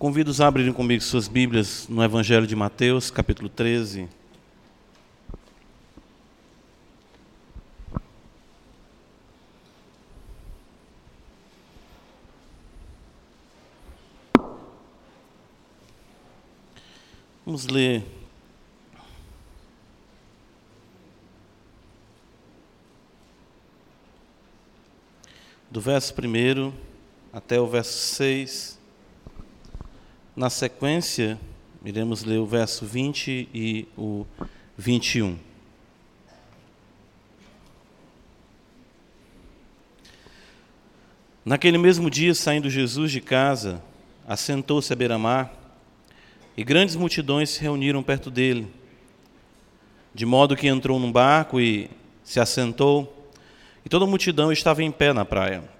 Convido-os a abrirem comigo suas Bíblias no Evangelho de Mateus, capítulo 13. Vamos ler do verso 1 até o verso 6. Na sequência, iremos ler o verso 20 e o 21. Naquele mesmo dia, saindo Jesus de casa, assentou-se à beira-mar, e grandes multidões se reuniram perto dele, de modo que entrou num barco e se assentou e toda a multidão estava em pé na praia.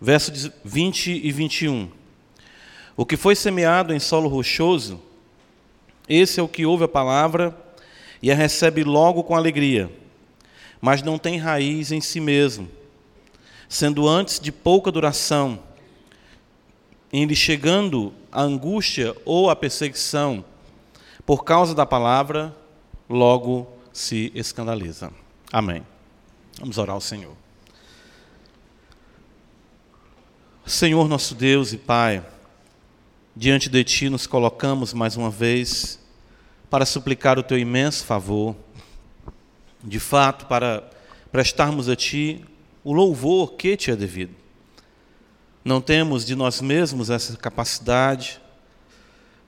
Versos 20 e 21. O que foi semeado em solo rochoso, esse é o que ouve a palavra e a recebe logo com alegria, mas não tem raiz em si mesmo, sendo antes de pouca duração, em lhe chegando a angústia ou a perseguição, por causa da palavra, logo se escandaliza. Amém. Vamos orar ao Senhor. Senhor nosso Deus e Pai, diante de Ti nos colocamos mais uma vez para suplicar o Teu imenso favor, de fato, para prestarmos a Ti o louvor que Te é devido. Não temos de nós mesmos essa capacidade,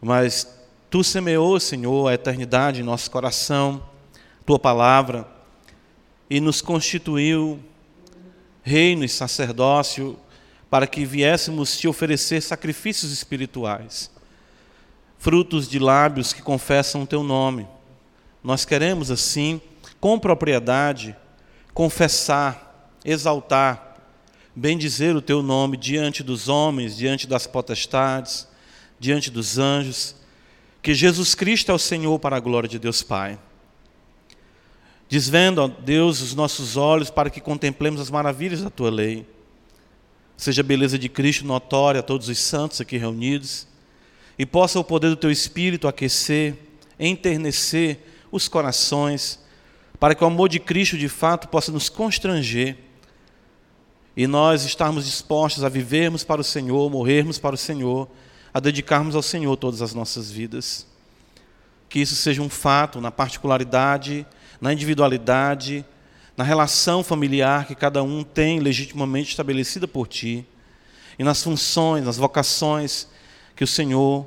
mas Tu semeou, Senhor, a eternidade em nosso coração, Tua palavra e nos constituiu reino e sacerdócio para que viéssemos te oferecer sacrifícios espirituais, frutos de lábios que confessam o teu nome. Nós queremos, assim, com propriedade, confessar, exaltar, bendizer o teu nome diante dos homens, diante das potestades, diante dos anjos, que Jesus Cristo é o Senhor para a glória de Deus Pai. Desvendo, ó Deus, os nossos olhos para que contemplemos as maravilhas da tua lei. Seja a beleza de Cristo notória a todos os santos aqui reunidos e possa o poder do teu Espírito aquecer, enternecer os corações, para que o amor de Cristo de fato possa nos constranger e nós estarmos dispostos a vivermos para o Senhor, morrermos para o Senhor, a dedicarmos ao Senhor todas as nossas vidas. Que isso seja um fato na particularidade na individualidade, na relação familiar que cada um tem legitimamente estabelecida por ti, e nas funções, nas vocações que o Senhor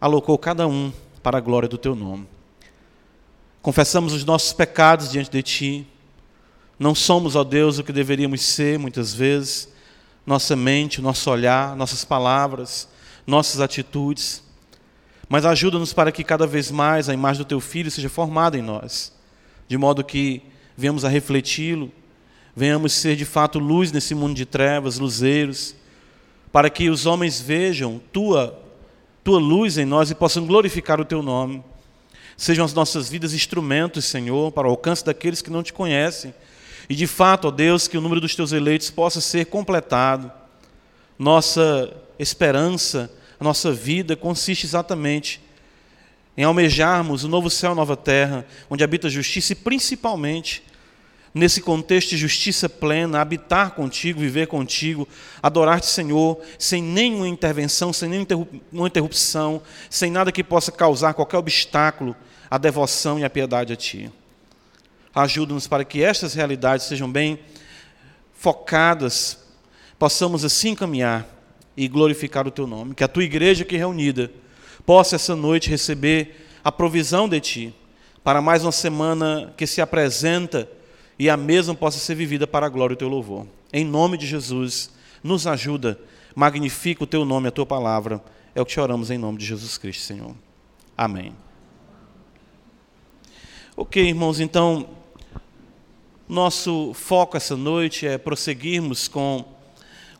alocou cada um para a glória do teu nome. Confessamos os nossos pecados diante de ti. Não somos, ó Deus, o que deveríamos ser muitas vezes. Nossa mente, nosso olhar, nossas palavras, nossas atitudes. Mas ajuda-nos para que cada vez mais a imagem do teu filho seja formada em nós de modo que venhamos a refleti-lo, venhamos ser de fato luz nesse mundo de trevas, luzeiros, para que os homens vejam tua tua luz em nós e possam glorificar o teu nome. Sejam as nossas vidas instrumentos, Senhor, para o alcance daqueles que não te conhecem. E de fato, ó Deus, que o número dos teus eleitos possa ser completado. Nossa esperança, a nossa vida consiste exatamente em almejarmos o novo céu, nova terra, onde habita a justiça e principalmente nesse contexto de justiça plena, habitar contigo, viver contigo, adorar-te, Senhor, sem nenhuma intervenção, sem nenhuma interrupção, sem nada que possa causar qualquer obstáculo à devoção e à piedade a Ti. Ajuda-nos para que estas realidades sejam bem focadas, possamos assim caminhar e glorificar o Teu nome. Que a Tua igreja aqui reunida possa essa noite receber a provisão de Ti, para mais uma semana que se apresenta e a mesma possa ser vivida para a glória do Teu louvor. Em nome de Jesus, nos ajuda, magnifica o Teu nome, a Tua palavra, É o que oramos em nome de Jesus Cristo, Senhor. Amém. Ok, irmãos, então, nosso foco essa noite é prosseguirmos com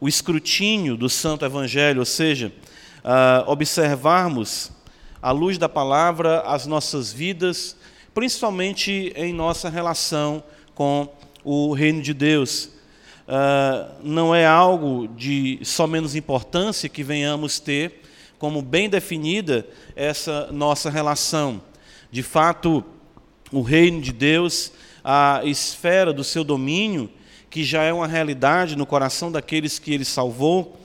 o escrutínio do Santo Evangelho, ou seja, uh, observarmos, à luz da palavra, as nossas vidas, principalmente em nossa relação com o reino de Deus. Uh, não é algo de só menos importância que venhamos ter como bem definida essa nossa relação. De fato, o reino de Deus, a esfera do seu domínio, que já é uma realidade no coração daqueles que ele salvou,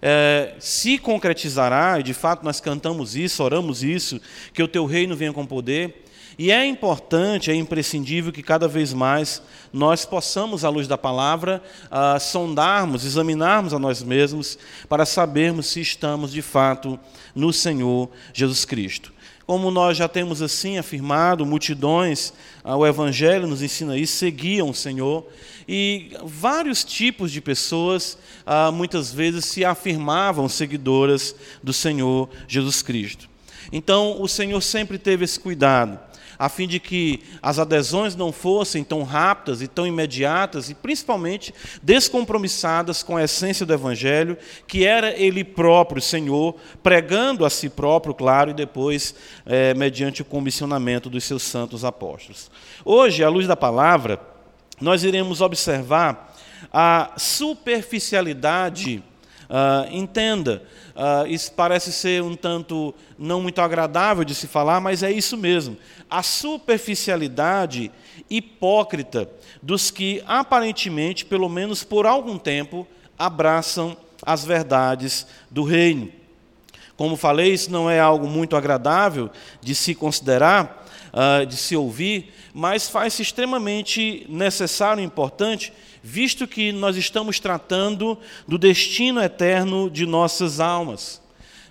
é, se concretizará, e de fato nós cantamos isso, oramos isso, que o teu reino venha com poder. E é importante, é imprescindível que cada vez mais nós possamos, à luz da palavra, uh, sondarmos, examinarmos a nós mesmos, para sabermos se estamos de fato no Senhor Jesus Cristo. Como nós já temos assim afirmado, multidões, uh, o Evangelho nos ensina isso, seguiam o Senhor, e vários tipos de pessoas uh, muitas vezes se afirmavam seguidoras do Senhor Jesus Cristo. Então, o Senhor sempre teve esse cuidado a fim de que as adesões não fossem tão rápidas e tão imediatas e principalmente descompromissadas com a essência do Evangelho, que era Ele próprio, Senhor, pregando a si próprio, claro, e depois é, mediante o comissionamento dos seus santos apóstolos. Hoje, à luz da palavra, nós iremos observar a superficialidade, uh, entenda, Uh, isso parece ser um tanto não muito agradável de se falar, mas é isso mesmo. A superficialidade hipócrita dos que aparentemente, pelo menos por algum tempo, abraçam as verdades do reino. Como falei, isso não é algo muito agradável de se considerar, uh, de se ouvir, mas faz-se extremamente necessário e importante visto que nós estamos tratando do destino eterno de nossas almas.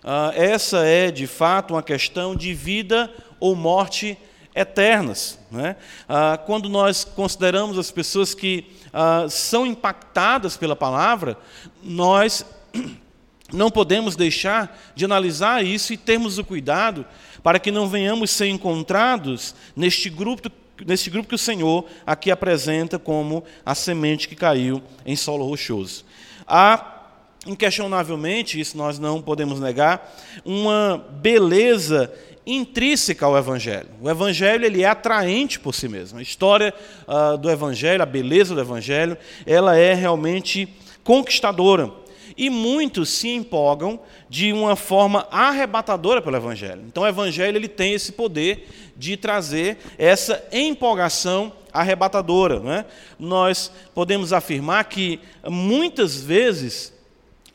Ah, essa é, de fato, uma questão de vida ou morte eternas. Né? Ah, quando nós consideramos as pessoas que ah, são impactadas pela palavra, nós não podemos deixar de analisar isso e termos o cuidado para que não venhamos ser encontrados neste grupo nesse grupo que o Senhor aqui apresenta como a semente que caiu em solo rochoso. Há, inquestionavelmente, isso nós não podemos negar, uma beleza intrínseca ao Evangelho. O Evangelho ele é atraente por si mesmo. A história uh, do Evangelho, a beleza do Evangelho, ela é realmente conquistadora e muitos se empolgam de uma forma arrebatadora pelo Evangelho. Então, o Evangelho ele tem esse poder de trazer essa empolgação arrebatadora. Não é? Nós podemos afirmar que muitas vezes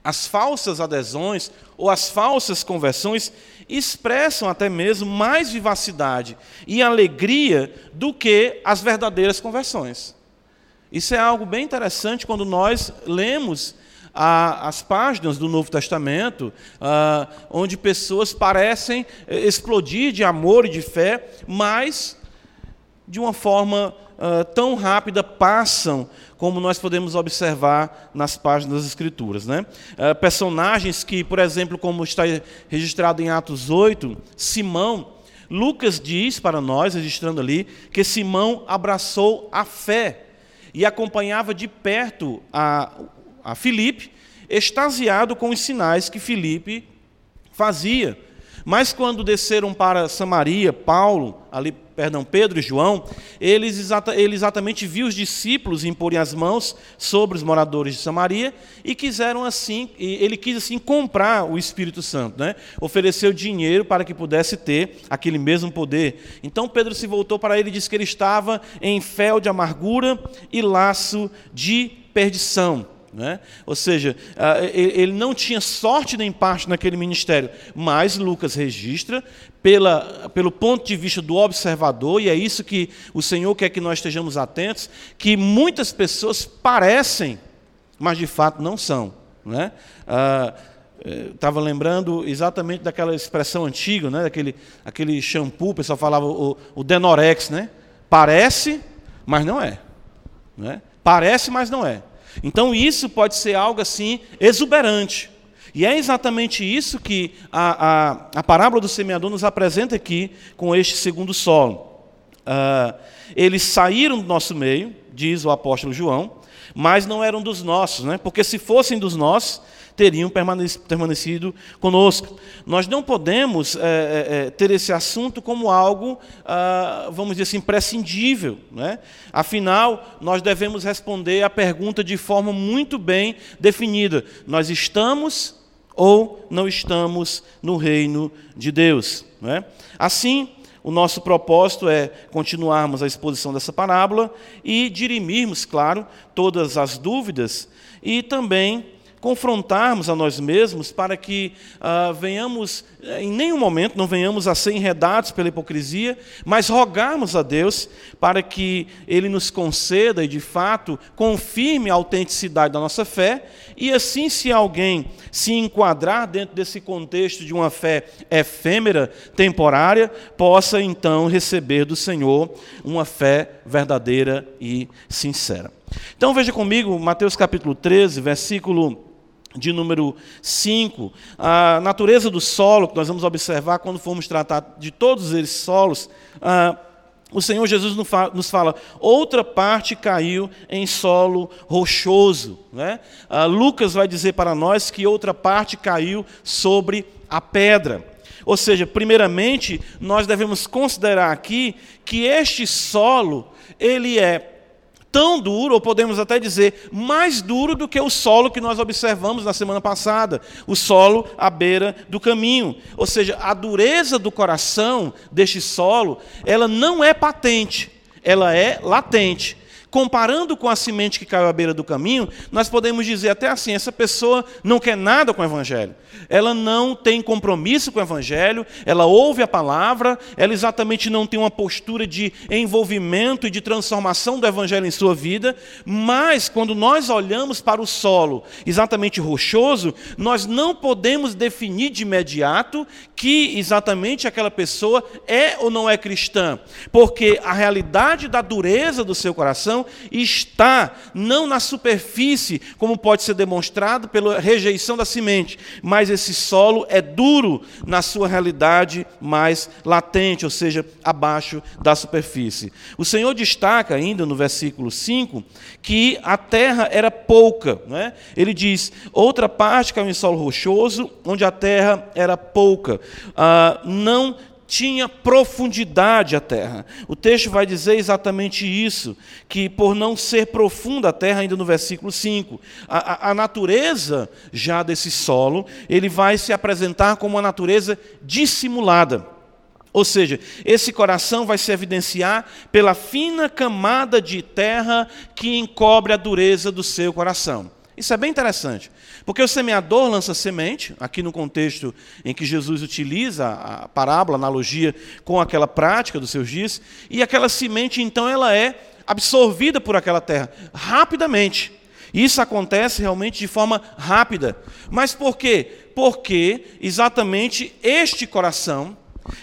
as falsas adesões ou as falsas conversões expressam até mesmo mais vivacidade e alegria do que as verdadeiras conversões. Isso é algo bem interessante quando nós lemos a, as páginas do Novo Testamento, ah, onde pessoas parecem eh, explodir de amor e de fé, mas de uma forma ah, tão rápida passam, como nós podemos observar nas páginas das Escrituras. Né? Ah, personagens que, por exemplo, como está registrado em Atos 8, Simão, Lucas diz para nós, registrando ali, que Simão abraçou a fé e acompanhava de perto a, a Filipe, extasiado com os sinais que Filipe fazia. Mas quando desceram para Samaria, Paulo, ali, perdão, Pedro e João, eles, exata, ele exatamente viu os discípulos imporem as mãos sobre os moradores de Samaria e quiseram assim, ele quis assim comprar o Espírito Santo, né? Ofereceu dinheiro para que pudesse ter aquele mesmo poder. Então Pedro se voltou para ele e disse que ele estava em fel de amargura e laço de perdição. Né? Ou seja, ele não tinha sorte nem parte naquele ministério, mas Lucas registra pela, pelo ponto de vista do observador, e é isso que o Senhor quer que nós estejamos atentos, que muitas pessoas parecem, mas de fato não são. Né? Estava lembrando exatamente daquela expressão antiga, né? daquele aquele shampoo, o pessoal falava o, o Denorex, né? parece, mas não é. Né? Parece, mas não é. Então isso pode ser algo assim exuberante. E é exatamente isso que a, a, a parábola do semeador nos apresenta aqui com este segundo solo. Uh, eles saíram do nosso meio, diz o apóstolo João, mas não eram dos nossos, né? porque se fossem dos nossos, teriam permanecido conosco. Nós não podemos é, é, ter esse assunto como algo, ah, vamos dizer assim, prescindível. Né? Afinal, nós devemos responder a pergunta de forma muito bem definida: nós estamos ou não estamos no reino de Deus? Né? Assim, o nosso propósito é continuarmos a exposição dessa parábola e dirimirmos, claro, todas as dúvidas e também confrontarmos a nós mesmos para que ah, venhamos, eh, em nenhum momento, não venhamos a ser enredados pela hipocrisia, mas rogarmos a Deus para que Ele nos conceda e, de fato, confirme a autenticidade da nossa fé, e assim, se alguém se enquadrar dentro desse contexto de uma fé efêmera, temporária, possa então receber do Senhor uma fé verdadeira e sincera. Então veja comigo Mateus capítulo 13, versículo de número 5, a natureza do solo, que nós vamos observar quando formos tratar de todos esses solos, ah, o Senhor Jesus nos fala, outra parte caiu em solo rochoso. Né? Ah, Lucas vai dizer para nós que outra parte caiu sobre a pedra. Ou seja, primeiramente, nós devemos considerar aqui que este solo, ele é tão duro, ou podemos até dizer mais duro do que o solo que nós observamos na semana passada, o solo à beira do caminho. Ou seja, a dureza do coração deste solo, ela não é patente, ela é latente comparando com a semente que caiu à beira do caminho, nós podemos dizer até assim: essa pessoa não quer nada com o Evangelho. Ela não tem compromisso com o Evangelho, ela ouve a palavra, ela exatamente não tem uma postura de envolvimento e de transformação do Evangelho em sua vida, mas quando nós olhamos para o solo exatamente rochoso, nós não podemos definir de imediato que exatamente aquela pessoa é ou não é cristã, porque a realidade da dureza do seu coração está não na superfície, como pode ser demonstrado pela rejeição da semente, mas esse solo é duro na sua realidade mais latente, ou seja, abaixo da superfície. O Senhor destaca ainda no versículo 5 que a terra era pouca. Né? Ele diz: outra parte caiu em solo rochoso, onde a terra era pouca. Ah, não tinha profundidade a terra. O texto vai dizer exatamente isso, que por não ser profunda a terra, ainda no versículo 5, a, a, natureza já desse solo, ele vai se apresentar como uma natureza dissimulada. Ou seja, esse coração vai se evidenciar pela fina camada de terra que encobre a dureza do seu coração. Isso é bem interessante, porque o semeador lança semente, aqui no contexto em que Jesus utiliza a parábola, a analogia com aquela prática dos seus dias, e aquela semente então ela é absorvida por aquela terra rapidamente. Isso acontece realmente de forma rápida. Mas por quê? Porque exatamente este coração,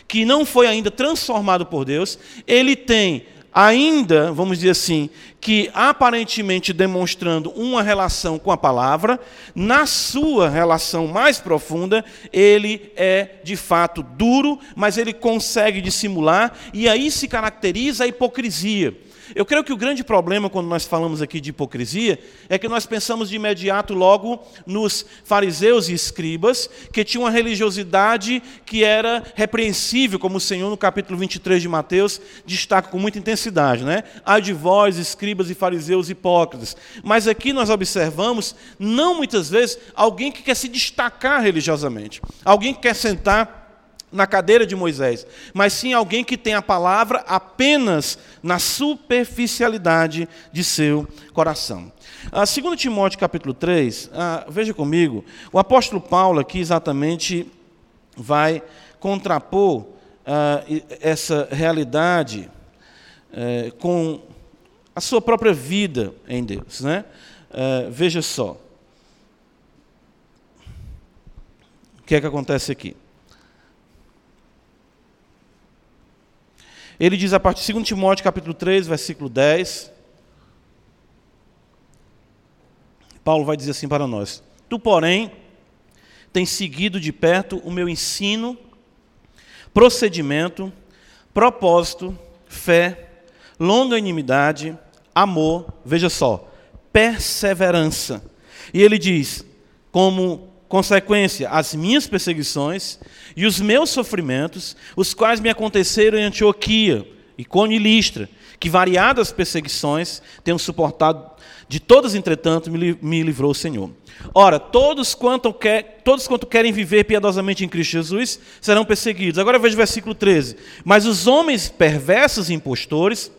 que não foi ainda transformado por Deus, ele tem ainda, vamos dizer assim, que aparentemente demonstrando uma relação com a palavra, na sua relação mais profunda, ele é de fato duro, mas ele consegue dissimular, e aí se caracteriza a hipocrisia. Eu creio que o grande problema quando nós falamos aqui de hipocrisia é que nós pensamos de imediato logo nos fariseus e escribas, que tinham uma religiosidade que era repreensível, como o Senhor no capítulo 23 de Mateus destaca com muita intensidade, né? Há de vós, escribas e fariseus hipócritas. Mas aqui nós observamos, não muitas vezes, alguém que quer se destacar religiosamente, alguém que quer sentar na cadeira de Moisés, mas sim alguém que tem a palavra apenas na superficialidade de seu coração. Ah, segundo Timóteo capítulo 3, ah, veja comigo, o apóstolo Paulo aqui exatamente vai contrapor ah, essa realidade eh, com a sua própria vida em Deus. Né? Eh, veja só. O que é que acontece aqui? Ele diz a partir de 2 Timóteo capítulo 3, versículo 10. Paulo vai dizer assim para nós: Tu, porém, tem seguido de perto o meu ensino, procedimento, propósito, fé, longanimidade, amor, veja só, perseverança. E ele diz: como consequência, as minhas perseguições e os meus sofrimentos, os quais me aconteceram em Antioquia, Icônio e Listra, que variadas perseguições tenho suportado, de todas, entretanto, me livrou o Senhor. Ora, todos quanto, quer, todos quanto querem viver piedosamente em Cristo Jesus serão perseguidos. Agora veja o versículo 13. Mas os homens perversos e impostores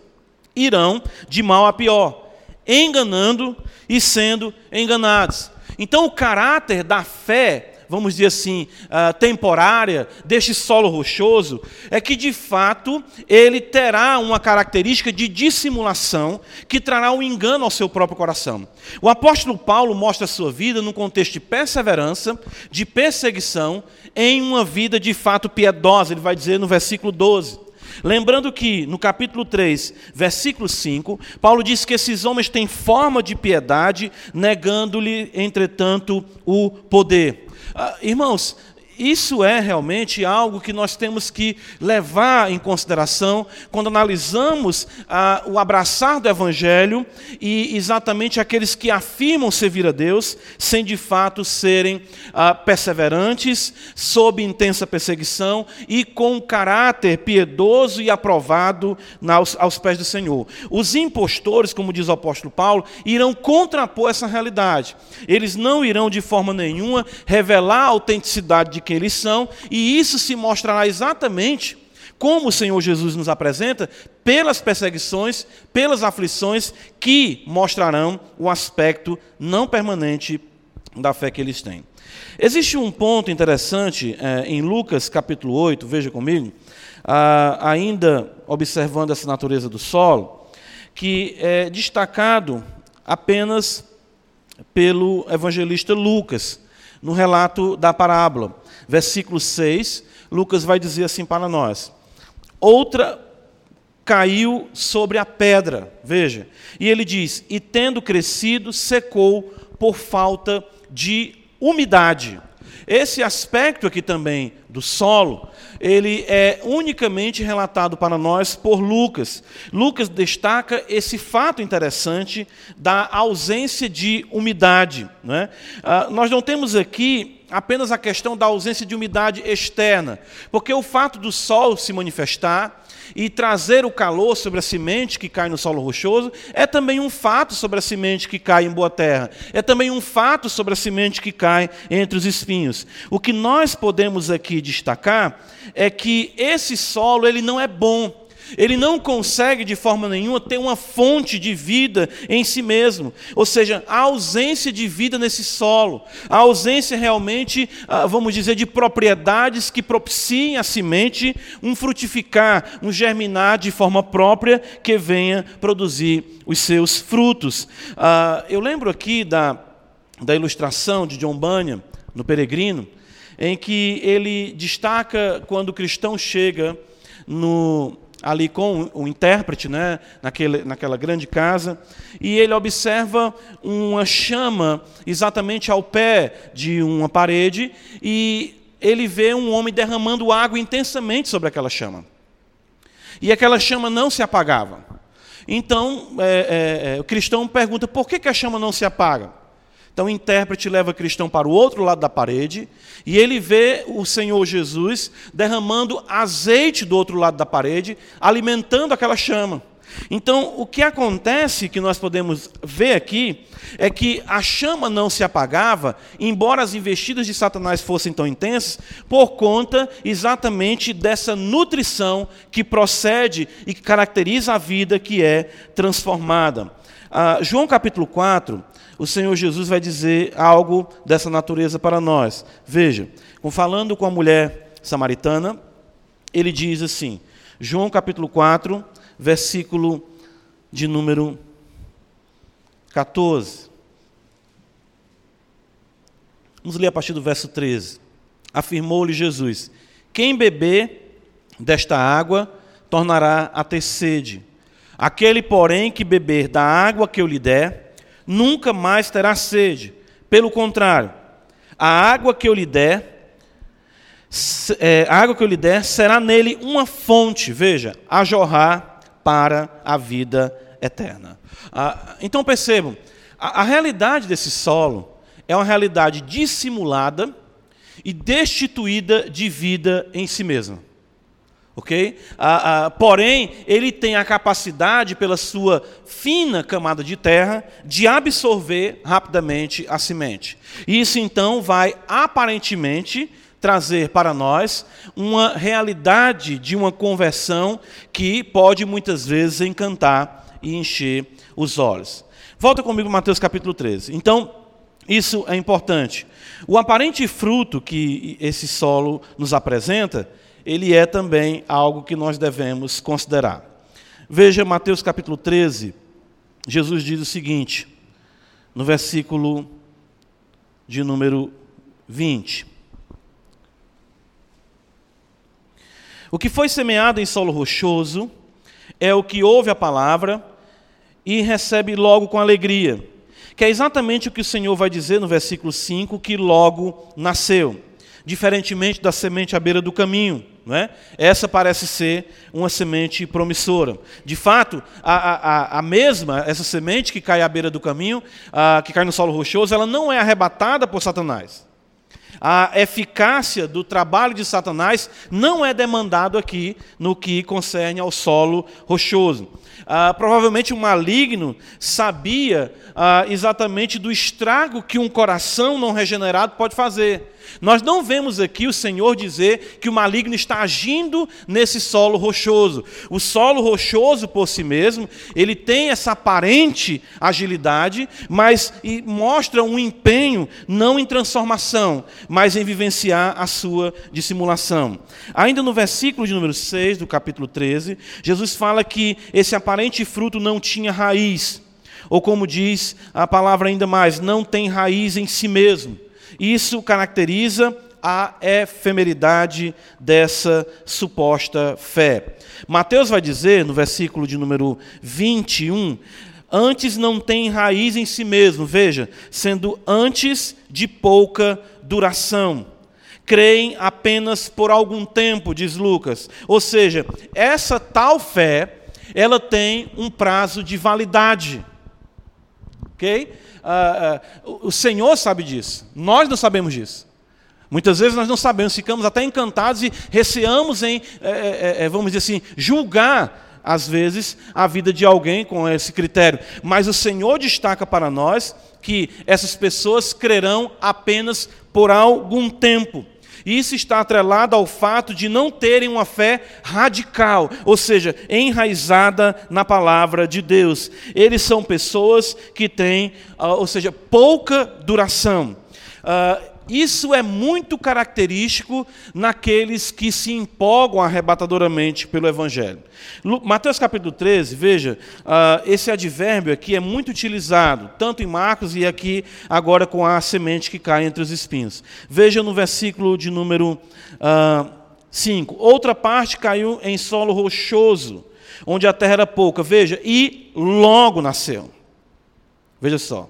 irão de mal a pior, enganando e sendo enganados. Então, o caráter da fé vamos dizer assim, uh, temporária deste solo rochoso, é que de fato ele terá uma característica de dissimulação que trará um engano ao seu próprio coração. O apóstolo Paulo mostra a sua vida num contexto de perseverança, de perseguição, em uma vida de fato piedosa, ele vai dizer no versículo 12. Lembrando que no capítulo 3, versículo 5, Paulo diz que esses homens têm forma de piedade, negando-lhe, entretanto, o poder. Ah, irmãos, isso é realmente algo que nós temos que levar em consideração quando analisamos ah, o abraçar do Evangelho e exatamente aqueles que afirmam servir a Deus, sem de fato serem ah, perseverantes, sob intensa perseguição e com caráter piedoso e aprovado aos, aos pés do Senhor. Os impostores, como diz o apóstolo Paulo, irão contrapor essa realidade. Eles não irão de forma nenhuma revelar a autenticidade de quem eles são, e isso se mostrará exatamente como o Senhor Jesus nos apresenta, pelas perseguições, pelas aflições, que mostrarão o aspecto não permanente da fé que eles têm. Existe um ponto interessante é, em Lucas capítulo 8, veja comigo, ah, ainda observando essa natureza do solo, que é destacado apenas pelo evangelista Lucas, no relato da parábola versículo 6, Lucas vai dizer assim para nós: Outra caiu sobre a pedra, veja, e ele diz: E tendo crescido, secou por falta de umidade. Esse aspecto aqui também do solo, ele é unicamente relatado para nós por Lucas. Lucas destaca esse fato interessante da ausência de umidade. Né? Ah, nós não temos aqui apenas a questão da ausência de umidade externa, porque o fato do sol se manifestar e trazer o calor sobre a semente que cai no solo rochoso é também um fato sobre a semente que cai em boa terra, é também um fato sobre a semente que cai entre os espinhos. O que nós podemos aqui destacar é que esse solo ele não é bom ele não consegue de forma nenhuma ter uma fonte de vida em si mesmo. Ou seja, a ausência de vida nesse solo, a ausência realmente, ah, vamos dizer, de propriedades que propiciem a semente um frutificar, um germinar de forma própria que venha produzir os seus frutos. Ah, eu lembro aqui da, da ilustração de John Bunyan, no Peregrino, em que ele destaca quando o cristão chega no, ali com o intérprete, né, naquele, naquela grande casa, e ele observa uma chama exatamente ao pé de uma parede, e ele vê um homem derramando água intensamente sobre aquela chama. E aquela chama não se apagava. Então, é, é, é, o cristão pergunta: por que, que a chama não se apaga? Então o intérprete leva o cristão para o outro lado da parede e ele vê o Senhor Jesus derramando azeite do outro lado da parede, alimentando aquela chama. Então, o que acontece que nós podemos ver aqui é que a chama não se apagava, embora as investidas de Satanás fossem tão intensas, por conta exatamente dessa nutrição que procede e que caracteriza a vida que é transformada. Ah, João capítulo 4, o Senhor Jesus vai dizer algo dessa natureza para nós. Veja, falando com a mulher samaritana, ele diz assim, João capítulo 4, versículo de número 14. Vamos ler a partir do verso 13. Afirmou-lhe Jesus: Quem beber desta água tornará a ter sede. Aquele, porém, que beber da água que eu lhe der, nunca mais terá sede. Pelo contrário, A água que eu lhe der, é, a água que eu lhe der será nele uma fonte, veja, a jorrar para a vida eterna. Ah, então percebam, a, a realidade desse solo é uma realidade dissimulada e destituída de vida em si mesma. Ok? Ah, ah, porém, ele tem a capacidade, pela sua fina camada de terra, de absorver rapidamente a semente. Isso então vai aparentemente trazer para nós uma realidade de uma conversão que pode muitas vezes encantar e encher os olhos. Volta comigo Mateus capítulo 13. Então, isso é importante. O aparente fruto que esse solo nos apresenta ele é também algo que nós devemos considerar. Veja Mateus capítulo 13, Jesus diz o seguinte, no versículo de número 20. O que foi semeado em solo rochoso é o que ouve a palavra e recebe logo com alegria, que é exatamente o que o Senhor vai dizer no versículo 5, que logo nasceu, diferentemente da semente à beira do caminho é? Essa parece ser uma semente promissora. De fato, a, a, a mesma, essa semente que cai à beira do caminho, a, que cai no solo rochoso, ela não é arrebatada por Satanás. A eficácia do trabalho de Satanás não é demandado aqui no que concerne ao solo rochoso. Ah, provavelmente o maligno sabia ah, exatamente do estrago que um coração não regenerado pode fazer. Nós não vemos aqui o Senhor dizer que o maligno está agindo nesse solo rochoso. O solo rochoso por si mesmo, ele tem essa aparente agilidade, mas mostra um empenho não em transformação, mas em vivenciar a sua dissimulação. Ainda no versículo de número 6 do capítulo 13, Jesus fala que esse aparente fruto não tinha raiz. Ou como diz a palavra ainda mais, não tem raiz em si mesmo. Isso caracteriza a efemeridade dessa suposta fé. Mateus vai dizer, no versículo de número 21, antes não tem raiz em si mesmo, veja, sendo antes de pouca duração. Creem apenas por algum tempo, diz Lucas. Ou seja, essa tal fé, ela tem um prazo de validade. Ok? Ah, ah, o Senhor sabe disso, nós não sabemos disso. Muitas vezes nós não sabemos, ficamos até encantados e receamos em, é, é, é, vamos dizer assim, julgar, às vezes, a vida de alguém com esse critério. Mas o Senhor destaca para nós que essas pessoas crerão apenas por algum tempo. Isso está atrelado ao fato de não terem uma fé radical, ou seja, enraizada na palavra de Deus. Eles são pessoas que têm, ah, ou seja, pouca duração. Uh, isso é muito característico naqueles que se empolgam arrebatadoramente pelo Evangelho. Mateus capítulo 13, veja, uh, esse advérbio aqui é muito utilizado, tanto em Marcos e aqui agora com a semente que cai entre os espinhos. Veja no versículo de número 5. Uh, Outra parte caiu em solo rochoso, onde a terra era pouca. Veja, e logo nasceu. Veja só.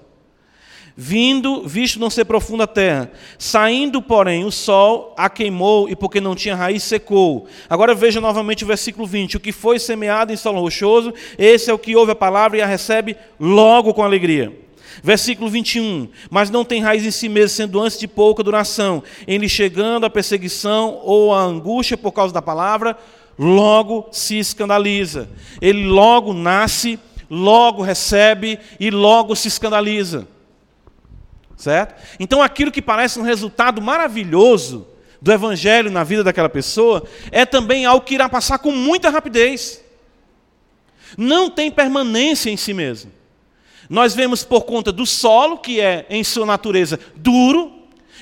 Vindo, visto não ser profunda a terra, saindo, porém, o sol a queimou e porque não tinha raiz secou. Agora veja novamente o versículo 20: O que foi semeado em solo rochoso, esse é o que ouve a palavra e a recebe logo com alegria. Versículo 21: Mas não tem raiz em si mesmo, sendo antes de pouca duração, em lhe chegando a perseguição ou a angústia por causa da palavra, logo se escandaliza. Ele logo nasce, logo recebe e logo se escandaliza. Certo? Então aquilo que parece um resultado maravilhoso do evangelho na vida daquela pessoa é também algo que irá passar com muita rapidez. Não tem permanência em si mesmo. Nós vemos por conta do solo, que é em sua natureza duro,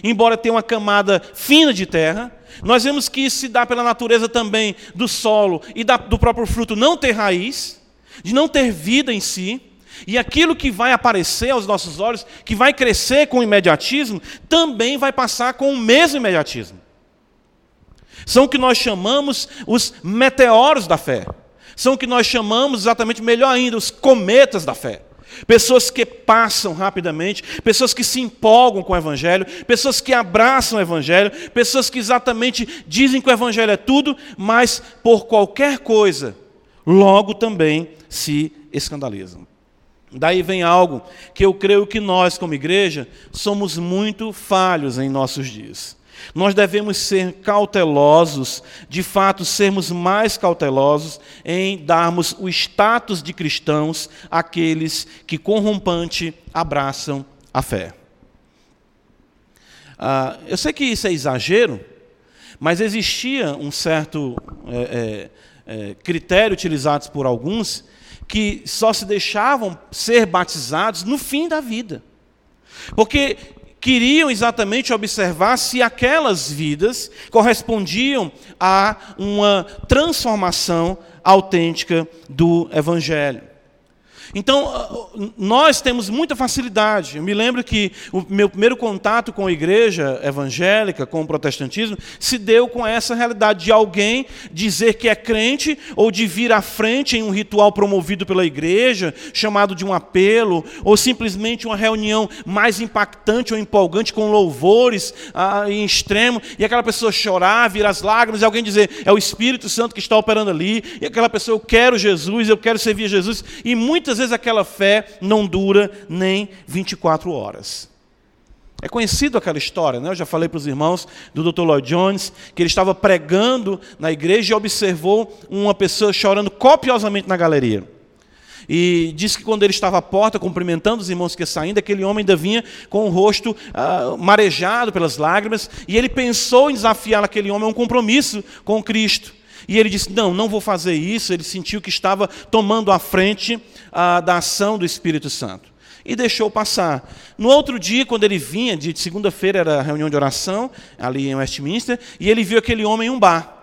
embora tenha uma camada fina de terra. Nós vemos que isso se dá pela natureza também do solo e da, do próprio fruto não ter raiz, de não ter vida em si. E aquilo que vai aparecer aos nossos olhos, que vai crescer com imediatismo, também vai passar com o mesmo imediatismo. São o que nós chamamos os meteoros da fé. São o que nós chamamos, exatamente melhor ainda, os cometas da fé. Pessoas que passam rapidamente, pessoas que se empolgam com o Evangelho, pessoas que abraçam o Evangelho, pessoas que exatamente dizem que o Evangelho é tudo, mas por qualquer coisa, logo também se escandalizam. Daí vem algo que eu creio que nós, como igreja, somos muito falhos em nossos dias. Nós devemos ser cautelosos, de fato, sermos mais cautelosos em darmos o status de cristãos àqueles que corrompante abraçam a fé. Ah, eu sei que isso é exagero, mas existia um certo é, é, é, critério utilizado por alguns que só se deixavam ser batizados no fim da vida. Porque queriam exatamente observar se aquelas vidas correspondiam a uma transformação autêntica do Evangelho. Então, nós temos muita facilidade. Eu me lembro que o meu primeiro contato com a igreja evangélica, com o protestantismo, se deu com essa realidade de alguém dizer que é crente ou de vir à frente em um ritual promovido pela igreja, chamado de um apelo, ou simplesmente uma reunião mais impactante ou empolgante com louvores ah, em extremo, e aquela pessoa chorar, vir as lágrimas, e alguém dizer, é o Espírito Santo que está operando ali, e aquela pessoa, eu quero Jesus, eu quero servir Jesus, e muitas vezes aquela fé não dura nem 24 horas. É conhecido aquela história, né? Eu já falei para os irmãos do Dr. Lloyd Jones que ele estava pregando na igreja e observou uma pessoa chorando copiosamente na galeria. E disse que quando ele estava à porta cumprimentando os irmãos que saindo, aquele homem ainda vinha com o rosto ah, marejado pelas lágrimas, e ele pensou em desafiar aquele homem a um compromisso com Cristo. E ele disse: Não, não vou fazer isso. Ele sentiu que estava tomando a frente ah, da ação do Espírito Santo. E deixou passar. No outro dia, quando ele vinha, de segunda-feira era a reunião de oração, ali em Westminster, e ele viu aquele homem em um bar.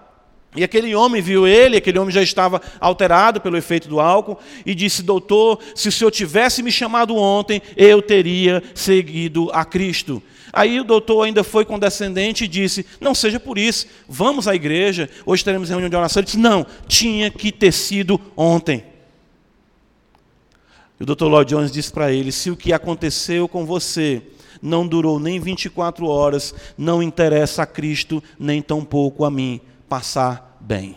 E aquele homem viu ele, aquele homem já estava alterado pelo efeito do álcool, e disse: Doutor, se o senhor tivesse me chamado ontem, eu teria seguido a Cristo. Aí o doutor ainda foi condescendente e disse: Não seja por isso, vamos à igreja, hoje teremos reunião de oração. Ele disse: Não, tinha que ter sido ontem. E o doutor Lloyd Jones disse para ele: Se o que aconteceu com você não durou nem 24 horas, não interessa a Cristo, nem tampouco a mim passar bem.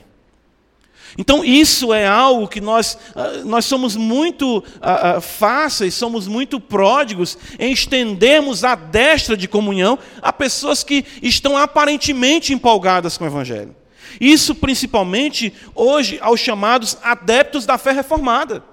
Então, isso é algo que nós, ah, nós somos muito ah, ah, fáceis, somos muito pródigos em estendermos a destra de comunhão a pessoas que estão aparentemente empolgadas com o Evangelho. Isso principalmente hoje aos chamados adeptos da fé reformada.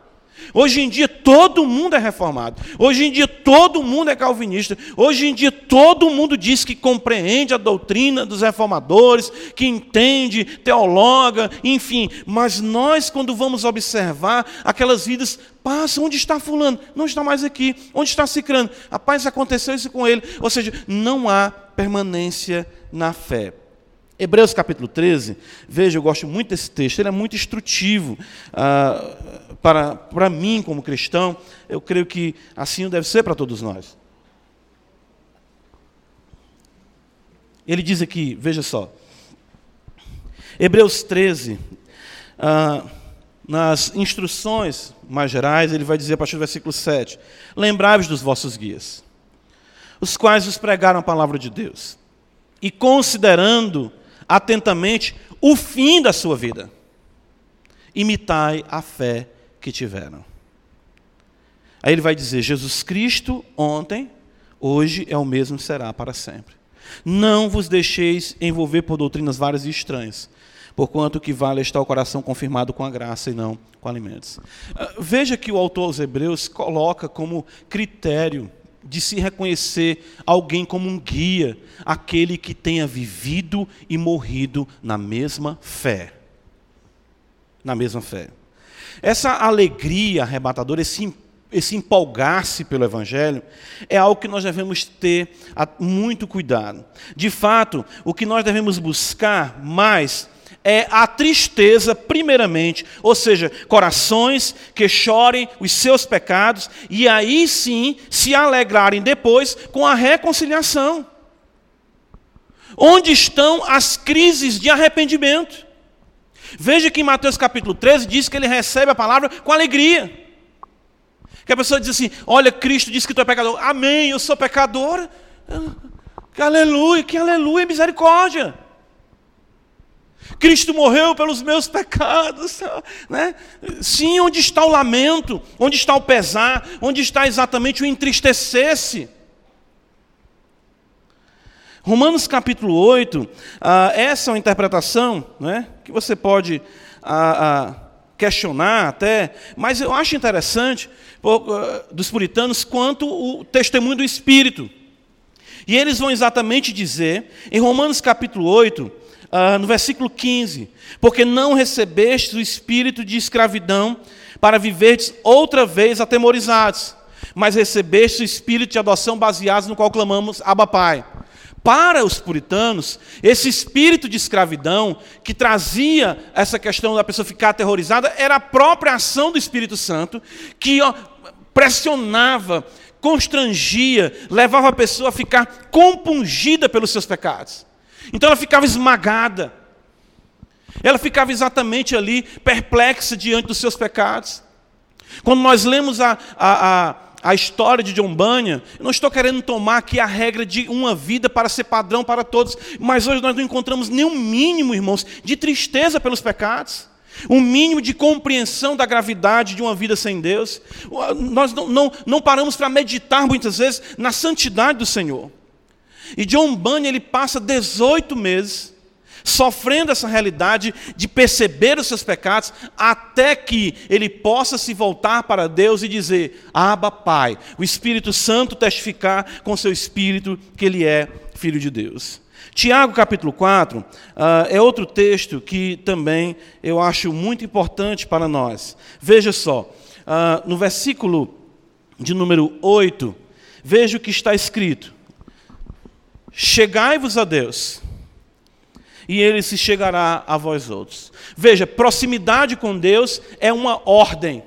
Hoje em dia todo mundo é reformado. Hoje em dia todo mundo é calvinista. Hoje em dia todo mundo diz que compreende a doutrina dos reformadores, que entende, teologa, enfim. Mas nós, quando vamos observar aquelas vidas, passam, onde está fulano? Não está mais aqui. Onde está Cicrano? Rapaz, aconteceu isso com ele. Ou seja, não há permanência na fé. Hebreus capítulo 13, veja, eu gosto muito desse texto, ele é muito instrutivo ah, para, para mim como cristão, eu creio que assim deve ser para todos nós. Ele diz aqui, veja só, Hebreus 13, ah, nas instruções mais gerais, ele vai dizer a partir do versículo 7: Lembrai-vos dos vossos guias, os quais vos pregaram a palavra de Deus, e considerando atentamente o fim da sua vida. Imitai a fé que tiveram. Aí ele vai dizer: Jesus Cristo, ontem, hoje é o mesmo será para sempre. Não vos deixeis envolver por doutrinas várias e estranhas, porquanto que vale está o coração confirmado com a graça e não com alimentos. Ah, veja que o autor aos Hebreus coloca como critério de se reconhecer alguém como um guia, aquele que tenha vivido e morrido na mesma fé. Na mesma fé. Essa alegria arrebatadora, esse, esse empolgar-se pelo Evangelho, é algo que nós devemos ter muito cuidado. De fato, o que nós devemos buscar mais é a tristeza, primeiramente, ou seja, corações que chorem os seus pecados e aí sim se alegrarem depois com a reconciliação. Onde estão as crises de arrependimento? Veja que em Mateus capítulo 13 diz que ele recebe a palavra com alegria. Que a pessoa diz assim: Olha, Cristo disse que tu é pecador. Amém, eu sou pecador. Que aleluia, que aleluia, misericórdia. Cristo morreu pelos meus pecados. Né? Sim, onde está o lamento? Onde está o pesar? Onde está exatamente o entristecer-se? Romanos capítulo 8, ah, essa é uma interpretação né, que você pode ah, ah, questionar até, mas eu acho interessante ah, dos puritanos quanto o testemunho do Espírito. E eles vão exatamente dizer, em Romanos capítulo 8, ah, no versículo 15: Porque não recebestes o espírito de escravidão para viverdes outra vez atemorizados, mas recebeste o espírito de adoção baseado no qual clamamos Abba Pai. Para os puritanos, esse espírito de escravidão que trazia essa questão da pessoa ficar aterrorizada era a própria ação do Espírito Santo que ó, pressionava, constrangia, levava a pessoa a ficar compungida pelos seus pecados. Então ela ficava esmagada. Ela ficava exatamente ali, perplexa diante dos seus pecados. Quando nós lemos a, a, a, a história de John Bunyan, eu não estou querendo tomar aqui a regra de uma vida para ser padrão para todos, mas hoje nós não encontramos nenhum mínimo, irmãos, de tristeza pelos pecados um mínimo de compreensão da gravidade de uma vida sem Deus. Nós não, não, não paramos para meditar muitas vezes na santidade do Senhor. E John Bunyan ele passa 18 meses sofrendo essa realidade de perceber os seus pecados, até que ele possa se voltar para Deus e dizer: Abba, Pai, o Espírito Santo testificar com seu espírito que ele é filho de Deus. Tiago capítulo 4 uh, ah, é outro texto que também eu acho muito importante para nós. Veja só, uh, no versículo de número 8, veja o que está escrito: Chegai-vos a Deus, e ele se chegará a vós outros. Veja, proximidade com Deus é uma ordem.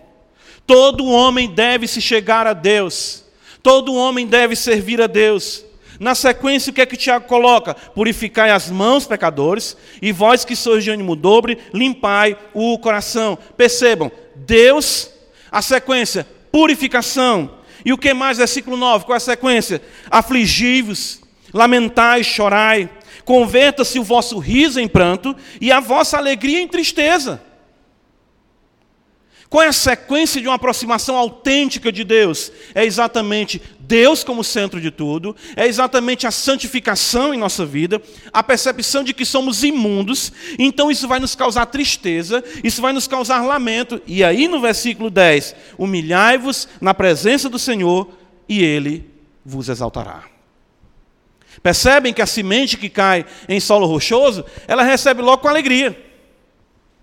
Todo homem deve se chegar a Deus. Todo homem deve servir a Deus. Na sequência, o que é que Tiago coloca? Purificai as mãos, pecadores, e vós que sois de ânimo dobre, limpai o coração. Percebam, Deus, a sequência, purificação. E o que mais? Versículo 9, qual é a sequência? Afligi-vos, lamentai, chorai, converta-se o vosso riso em pranto e a vossa alegria em tristeza. Qual é a sequência de uma aproximação autêntica de Deus? É exatamente Deus como centro de tudo, é exatamente a santificação em nossa vida, a percepção de que somos imundos, então isso vai nos causar tristeza, isso vai nos causar lamento. E aí no versículo 10: humilhai-vos na presença do Senhor e ele vos exaltará. Percebem que a semente que cai em solo rochoso, ela recebe logo com alegria,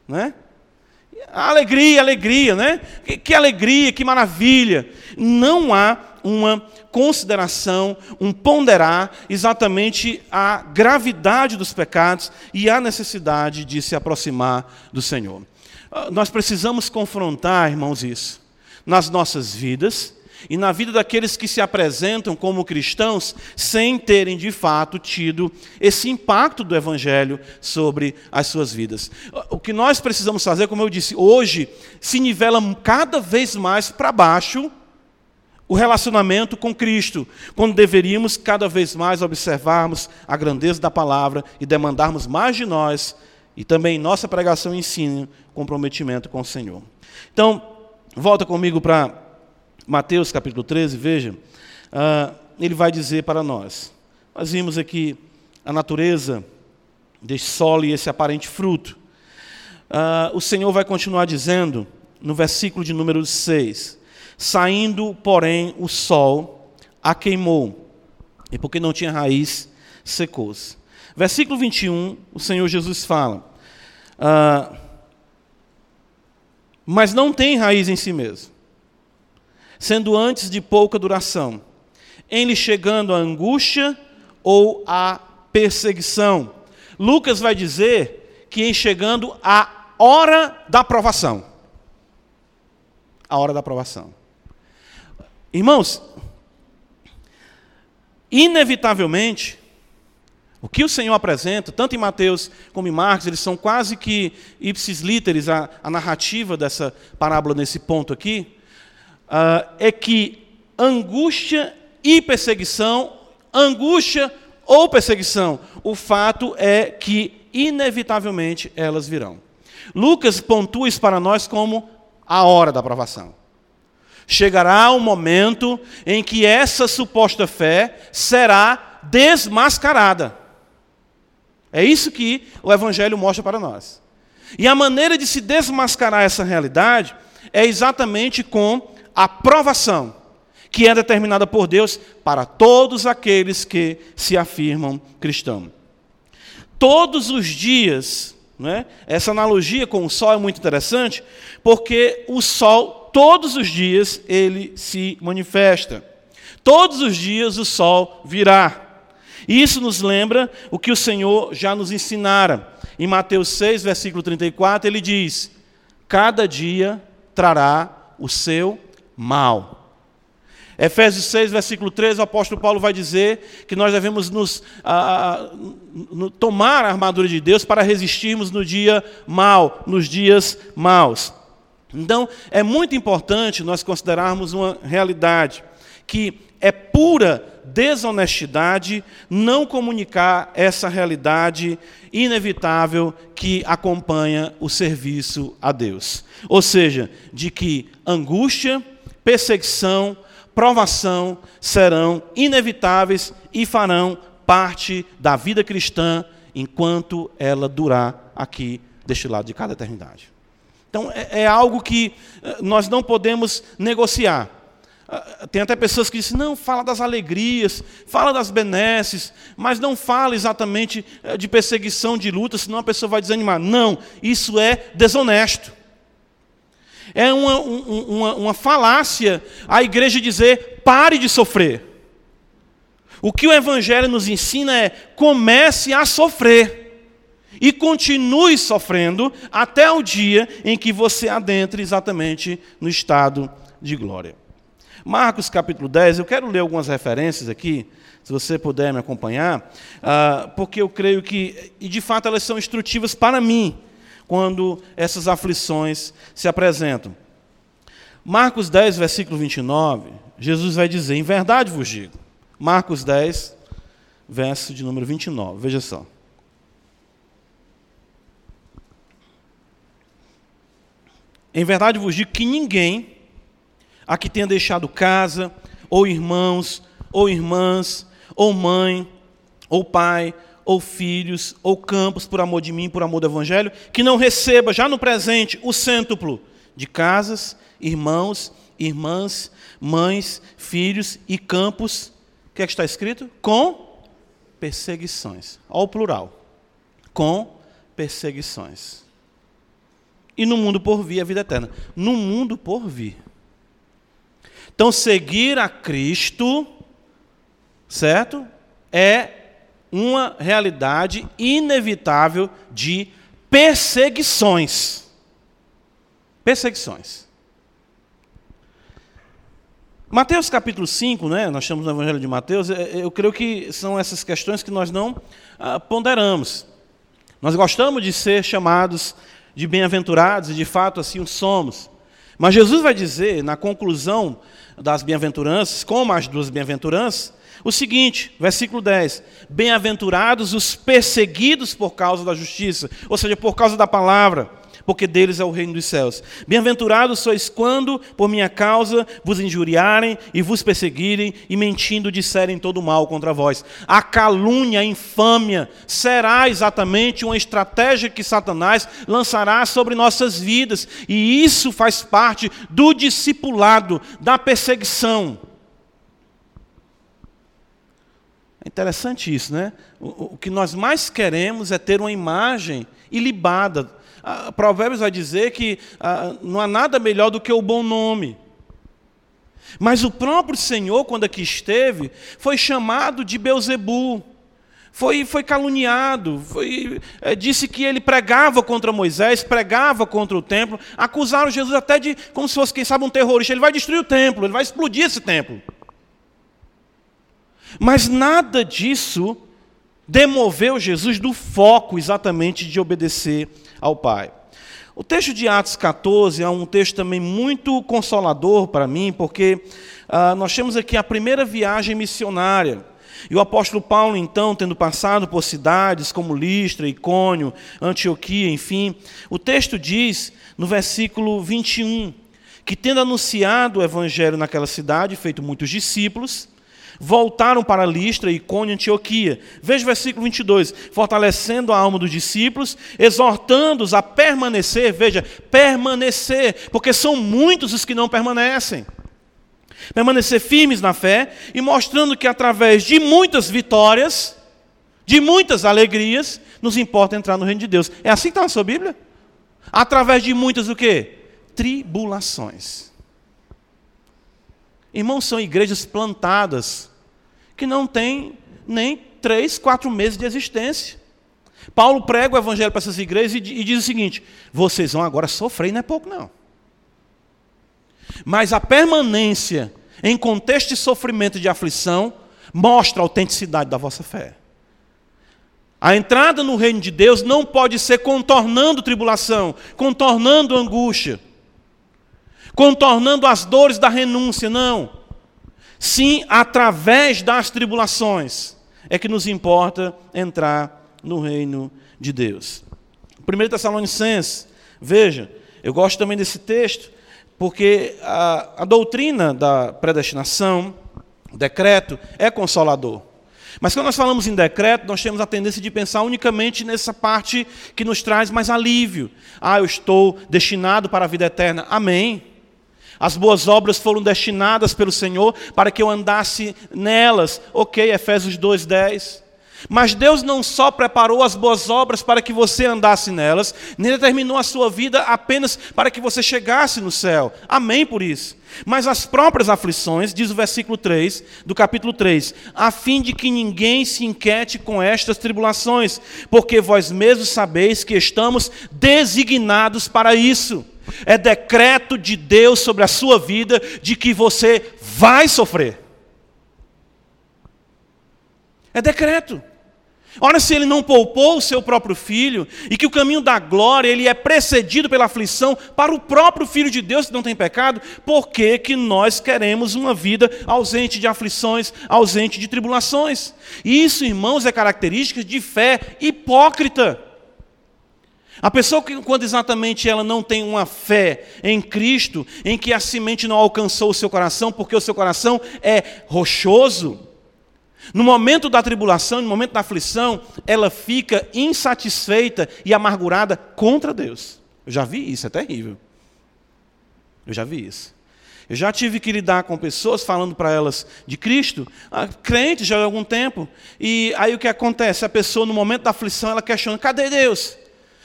né? Alegria, alegria, né? Que, que, alegria, que maravilha. Não há uma consideração, um ponderar exatamente a gravidade dos pecados e a necessidade de se aproximar do Senhor. Ah, nós precisamos confrontar, irmãos, isso nas nossas vidas e na vida daqueles que se apresentam como cristãos sem terem de fato tido esse impacto do Evangelho sobre as suas vidas. O que nós precisamos fazer, como eu disse, hoje se nivela cada vez mais para baixo o relacionamento com Cristo, quando deveríamos cada vez mais observarmos a grandeza da palavra e demandarmos mais de nós e também em nossa pregação e ensino comprometimento com o Senhor. Então, volta comigo para Mateus capítulo 13, veja, uh, ele vai dizer para nós. Nós vimos aqui a natureza desse solo e esse aparente fruto. Uh, o Senhor vai continuar dizendo, no versículo de número 6, saindo, porém, o sol a queimou, e porque não tinha raiz, secou-se. Versículo 21, o Senhor Jesus fala, uh, mas não tem raiz em si mesmo sendo antes de pouca duração, em lhe chegando a angústia ou a perseguição. Lucas vai dizer que em chegando a hora da aprovação. A hora da aprovação. Irmãos, inevitavelmente, o que o Senhor apresenta, tanto em Mateus como em Marcos, eles são quase que ipsis literis, a, a narrativa dessa parábola nesse ponto aqui, uh, é que angústia e perseguição, angústia ou perseguição, o fato é que inevitavelmente elas virão. Lucas pontua isso para nós como a hora da aprovação. Chegará um momento em que essa suposta fé será desmascarada. É isso que o Evangelho mostra para nós. E a maneira de se desmascarar essa realidade é exatamente com a provação, que é determinada por Deus para todos aqueles que se afirmam cristãos. Todos os dias, né? essa analogia com o sol é muito interessante, porque o sol, todos os dias, ele se manifesta. Todos os dias o sol virá. Isso nos lembra o que o Senhor já nos ensinara. Em Mateus 6, versículo 34, ele diz: Cada dia trará o seu mal. Efésios 6, versículo 13, o apóstolo Paulo vai dizer que nós devemos nos, tomar a armadura de Deus para resistirmos no dia mal, nos dias maus. Então, é muito importante nós considerarmos uma realidade que é pura desonestidade não comunicar essa realidade inevitável que acompanha o serviço a Deus. Ou seja, de que angústia, perseguição, provação serão inevitáveis e farão parte da vida cristã enquanto ela durar aqui deste lado de cada eternidade. Então é, é algo que eh, nós não podemos negociar. Ah, tem até pessoas que dizem, não, fala das alegrias, fala das benesses, mas não fala exatamente eh, de perseguição, de luta, senão a pessoa vai desanimar. Não, isso é desonesto. É uma, uma, uma falácia a igreja dizer: pare de sofrer. O que o Evangelho nos ensina é: comece a sofrer. E continue sofrendo até o dia em que você adentre exatamente no estado de glória. Marcos capítulo 10, eu quero ler algumas referências aqui, se você puder me acompanhar, ah, porque eu creio que, e de fato elas são instrutivas para mim, quando essas aflições se apresentam. Marcos 10, versículo 29, Jesus vai dizer: Em verdade vos digo. Marcos 10, verso de número 29, veja só. Em verdade vos digo que ninguém aqui tenha deixado casa, ou irmãos, ou irmãs, ou mãe, ou pai, ou filhos, ou campos, por amor de mim, por amor do Evangelho, que não receba já no presente o cêntuplo de casas, irmãos, irmãs, mães, filhos e campos. O que é que está escrito? Com perseguições. Ao plural. Com perseguições. E no mundo por vir a vida eterna. No mundo por vir. Então, seguir a Cristo, certo? É uma realidade inevitável de perseguições. Perseguições. Mateus capítulo 5, né, nós estamos no Evangelho de Mateus, é, é, eu creio que são essas questões que nós não ah, ponderamos. Nós gostamos de ser chamados de bem-aventurados, e de fato assim o somos. Mas Jesus vai dizer, na conclusão das bem-aventuranças, como as duas bem-aventuranças, o seguinte, versículo 10: Bem-aventurados os perseguidos por causa da justiça, ou seja, por causa da palavra, porque deles é o reino dos céus. Bem-aventurados sois quando, por minha causa, vos injuriarem e vos perseguirem e mentindo disserem todo mal contra vós. A calúnia, a infâmia, será exatamente uma estratégia que Satanás lançará sobre nossas vidas, e isso faz parte do discipulado, da perseguição. É interessante isso, né? O, o que nós mais queremos é ter uma imagem ilibada. A Provérbios vai dizer que ah, não há nada melhor do que o bom nome. Mas o próprio Senhor, quando aqui esteve, foi chamado de Beuzebu. Foi, foi caluniado, foi, é, disse que ele pregava contra Moisés, pregava contra o templo, acusaram Jesus até de, como se fosse, quem sabe, um terrorista. Ele vai destruir o templo, ele vai explodir esse templo. Mas nada disso demoveu Jesus do foco exatamente de obedecer ao Pai. O texto de Atos 14 é um texto também muito consolador para mim, porque ah, nós temos aqui a primeira viagem missionária. E o apóstolo Paulo, então, tendo passado por cidades como Listra, Icônio, Antioquia, enfim, o texto diz, no versículo 21, que tendo anunciado o evangelho naquela cidade, feito muitos discípulos, voltaram para Listra, Icônio e Antioquia. Veja o versículo 22. Fortalecendo a alma dos discípulos, exortando-os a permanecer, veja, permanecer, porque são muitos os que não permanecem. Permanecer firmes na fé e mostrando que através de muitas vitórias, de muitas alegrias, nos importa entrar no reino de Deus. É assim que está na sua Bíblia? Através de muitas o quê? Tribulações. Irmãos, são igrejas plantadas que não têm nem três, quatro meses de existência. Paulo prega o evangelho para essas igrejas e diz o seguinte: vocês vão agora sofrer, não é pouco, não. Mas a permanência em contexto de sofrimento e de aflição mostra a autenticidade da vossa fé. A entrada no reino de Deus não pode ser contornando tribulação, contornando angústia contornando as dores da renúncia, não. Sim, através das tribulações é que nos importa entrar no reino de Deus. 1 Tessalonicenses, veja, eu gosto também desse texto, porque a, a doutrina da predestinação, decreto, é consolador. Mas quando nós falamos em decreto, nós temos a tendência de pensar unicamente nessa parte que nos traz mais alívio. Ah, eu estou destinado para a vida eterna. Amém. As boas obras foram destinadas pelo Senhor para que eu andasse nelas. Ok, Efésios 2,10. Mas Deus não só preparou as boas obras para que você andasse nelas, nem determinou a sua vida apenas para que você chegasse no céu. Amém por isso. Mas as próprias aflições, diz o versículo 3 do capítulo 3, a fim de que ninguém se inquiete com estas tribulações, porque vós mesmos sabeis que estamos designados para isso. É decreto de Deus sobre a sua vida de que você vai sofrer. É decreto. Ora, se ele não poupou o seu próprio filho, e que o caminho da glória ele é precedido pela aflição para o próprio filho de Deus que não tem pecado, por que, que nós queremos uma vida ausente de aflições, ausente de tribulações? Isso, irmãos, é característica de fé hipócrita. A pessoa que, quando exatamente ela não tem uma fé em Cristo, em que a semente não alcançou o seu coração, porque o seu coração é rochoso, no momento da tribulação, no momento da aflição, ela fica insatisfeita e amargurada contra Deus. Eu já vi isso, é terrível. Eu já vi isso. Eu já tive que lidar com pessoas falando para elas de Cristo, ah, crentes já há algum tempo, e aí o que acontece? A pessoa, no momento da aflição, ela questiona: cadê Deus?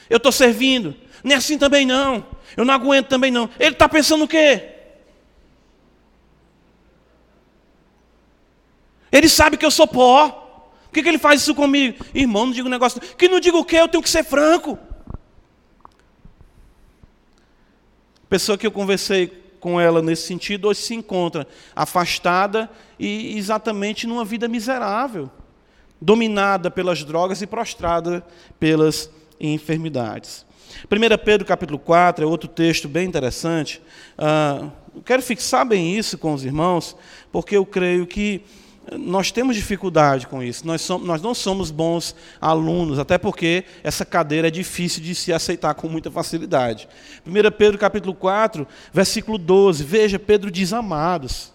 Eu estou servindo. Nem assim também não. Eu não aguento também não. Ele está pensando o quê? Ele sabe que eu sou pó. Por que, que ele faz isso comigo? Irmão, não diga um negócio. Que não diga o quê? Eu tenho que ser franco. Pessoa que eu conversei com ela nesse sentido, hoje se encontra afastada e exatamente numa vida miserável, dominada pelas drogas e prostrada pelas enfermidades. 1 Pedro capítulo 4 é outro texto bem interessante. Ah, quero fixar bem isso com os irmãos, porque eu creio que nós temos dificuldade com isso. Nós, somos, nós não somos bons alunos, até porque essa cadeira é difícil de se aceitar com muita facilidade. 1 Pedro capítulo 4, versículo 12. Veja, Pedro diz, amados.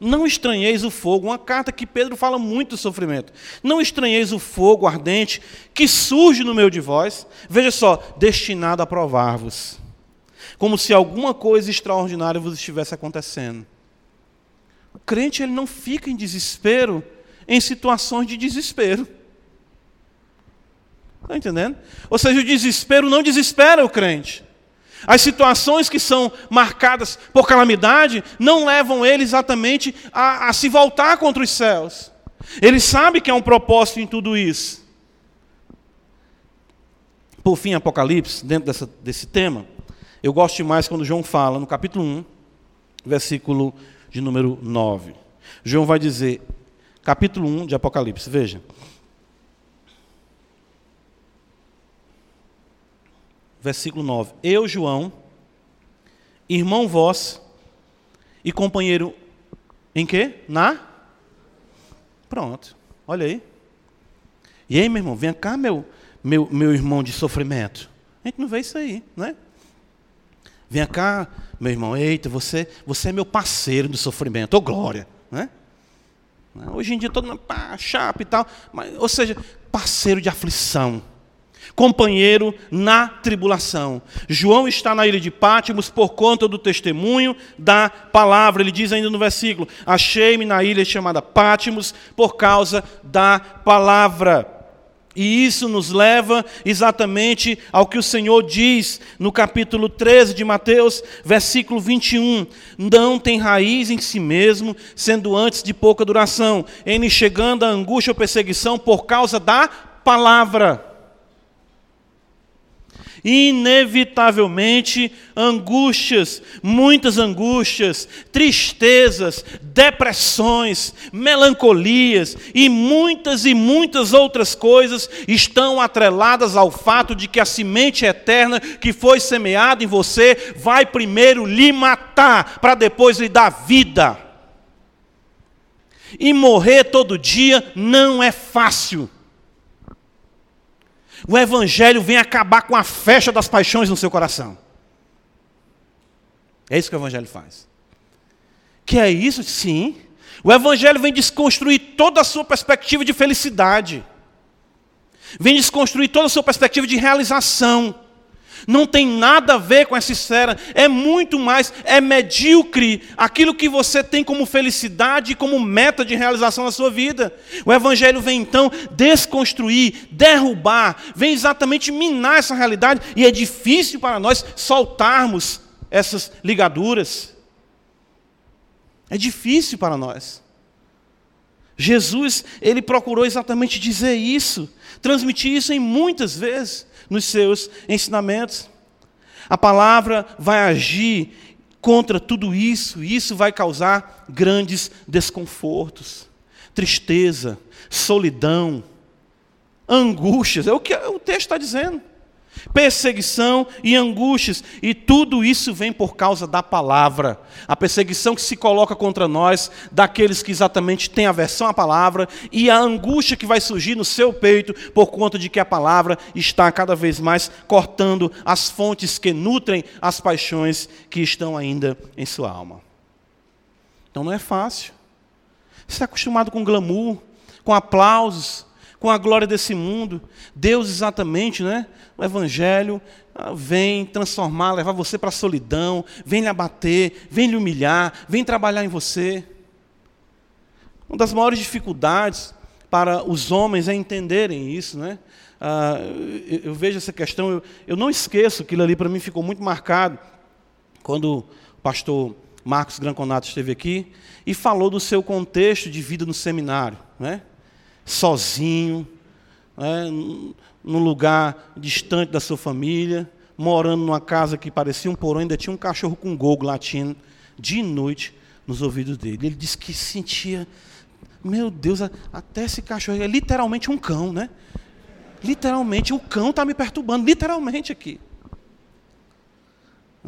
Não estranheis o fogo, uma carta que Pedro fala muito do sofrimento. Não estranheis o fogo ardente que surge no meio de vós, veja só, destinado a provar-vos, como se alguma coisa extraordinária vos estivesse acontecendo. O crente ele não fica em desespero em situações de desespero. Está entendendo? Ou seja, o desespero não desespera o crente. As situações que são marcadas por calamidade não levam ele exatamente a, a se voltar contra os céus. Ele sabe que há um propósito em tudo isso. Por fim, Apocalipse, dentro dessa, desse tema, eu gosto demais quando João fala, no capítulo 1, versículo de número 9. João vai dizer, capítulo 1 de Apocalipse, veja. versículo 9. Eu, João, irmão vós e companheiro em quê? Na? Pronto. Olha aí. E aí, meu irmão, vem cá, meu, meu, meu irmão de sofrimento. A gente não vê isso aí, né? Vem cá, meu irmão, eita, você, você é meu parceiro de sofrimento, ô glória, né? Hoje em dia todo mundo, pá, chapa e tal, mas, ou seja, parceiro de aflição, companheiro na tribulação. João está na ilha de Pátimos por conta do testemunho da palavra. Ele diz ainda no versículo: Achei-me na ilha chamada Pátimos por causa da palavra. E isso nos leva exatamente ao que o Senhor diz no capítulo 13 de Mateus, versículo 21. Não tem raiz em si mesmo, sendo antes de pouca duração, em chegando a angústia ou perseguição por causa da palavra inevitavelmente angústias, muitas angústias, tristezas, depressões, melancolias e muitas e muitas outras coisas estão atreladas ao fato de que a semente eterna que foi semeada em você vai primeiro lhe matar para depois lhe dar vida. E morrer todo dia não é fácil. O Evangelho vem acabar com a festa das paixões no seu coração. É isso que o Evangelho faz. Que é isso? Sim. O Evangelho vem desconstruir toda a sua perspectiva de felicidade. Vem desconstruir toda a sua perspectiva de realização. Não tem nada a ver com essa esfera, é muito mais, é medíocre aquilo que você tem como felicidade e como meta de realização na sua vida. O Evangelho vem então desconstruir, derrubar, vem exatamente minar essa realidade, e é difícil para nós soltarmos essas ligaduras. É difícil para nós. Jesus, ele procurou exatamente dizer isso, transmitir isso em muitas vezes nos seus ensinamentos. A palavra vai agir contra tudo isso, e isso vai causar grandes desconfortos, tristeza, solidão, angústias. É o que o texto está dizendo perseguição e angústias, e tudo isso vem por causa da palavra. A perseguição que se coloca contra nós, daqueles que exatamente têm aversão à palavra, e a angústia que vai surgir no seu peito por conta de que a palavra está cada vez mais cortando as fontes que nutrem as paixões que estão ainda em sua alma. Então não é fácil. Você está acostumado com glamour, com aplausos, com a glória desse mundo. Deus exatamente, né? O Evangelho ah, vem transformar, levar você para a solidão, vem lhe abater, vem lhe humilhar, vem trabalhar em você. Uma das maiores dificuldades para os homens é entenderem isso, né? Ah, eu, vejo essa questão, eu, eu não esqueço, aquilo ali para mim ficou muito marcado, quando o pastor Marcos Granconato esteve aqui e falou do seu contexto de vida no seminário, né? Sozinho, né, num lugar distante da sua família, morando numa casa que parecia um porão, ainda tinha um cachorro com gogo latindo, de noite, nos ouvidos dele. Ele disse que sentia, meu Deus, até esse cachorro é literalmente um cão, né? Literalmente, o cão está me perturbando, literalmente aqui.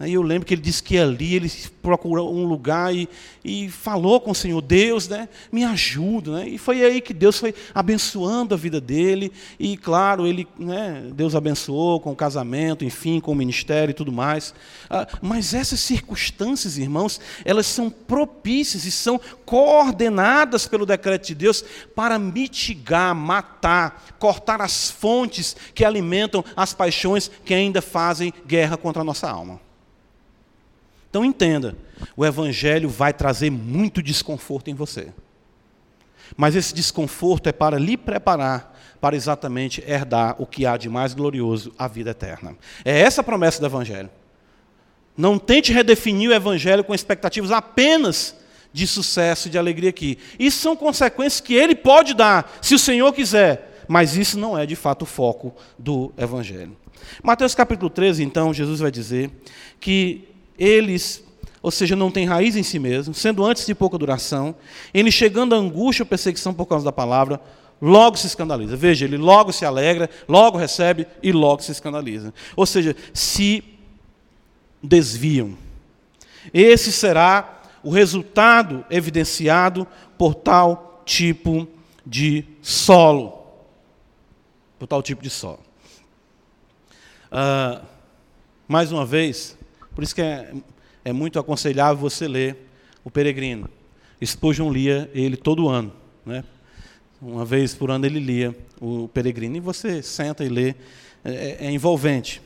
E eu lembro que ele disse que ali ele procurou um lugar e, e falou com o Senhor, Deus, né, me ajuda. Né? E foi aí que Deus foi abençoando a vida dele. E claro, ele, né, Deus abençoou com o casamento, enfim, com o ministério e tudo mais. Ah, mas essas circunstâncias, irmãos, elas são propícias e são coordenadas pelo decreto de Deus para mitigar, matar, cortar as fontes que alimentam as paixões que ainda fazem guerra contra a nossa alma. Então entenda, o Evangelho vai trazer muito desconforto em você. Mas esse desconforto é para lhe preparar para exatamente herdar o que há de mais glorioso, a vida eterna. É essa a promessa do Evangelho. Não tente redefinir o Evangelho com expectativas apenas de sucesso e de alegria aqui. Isso são consequências que ele pode dar, se o Senhor quiser, mas isso não é de fato o foco do Evangelho. Mateus capítulo 13, então, Jesus vai dizer que eles, ou seja, não têm raiz em si mesmo, sendo antes de pouca duração, eles chegando à angústia ou perseguição por causa da palavra, logo se escandaliza. Veja, ele logo se alegra, logo recebe e logo se escandaliza. Ou seja, se desviam. Esse será o resultado evidenciado por tal tipo de solo. Por tal tipo de solo. Ah, mais uma vez, por isso que é, é muito aconselhável você ler o Peregrino. Spurgeon lia ele todo ano. Né? Uma vez por ano ele lia o Peregrino. E você senta e lê. É, é envolvente.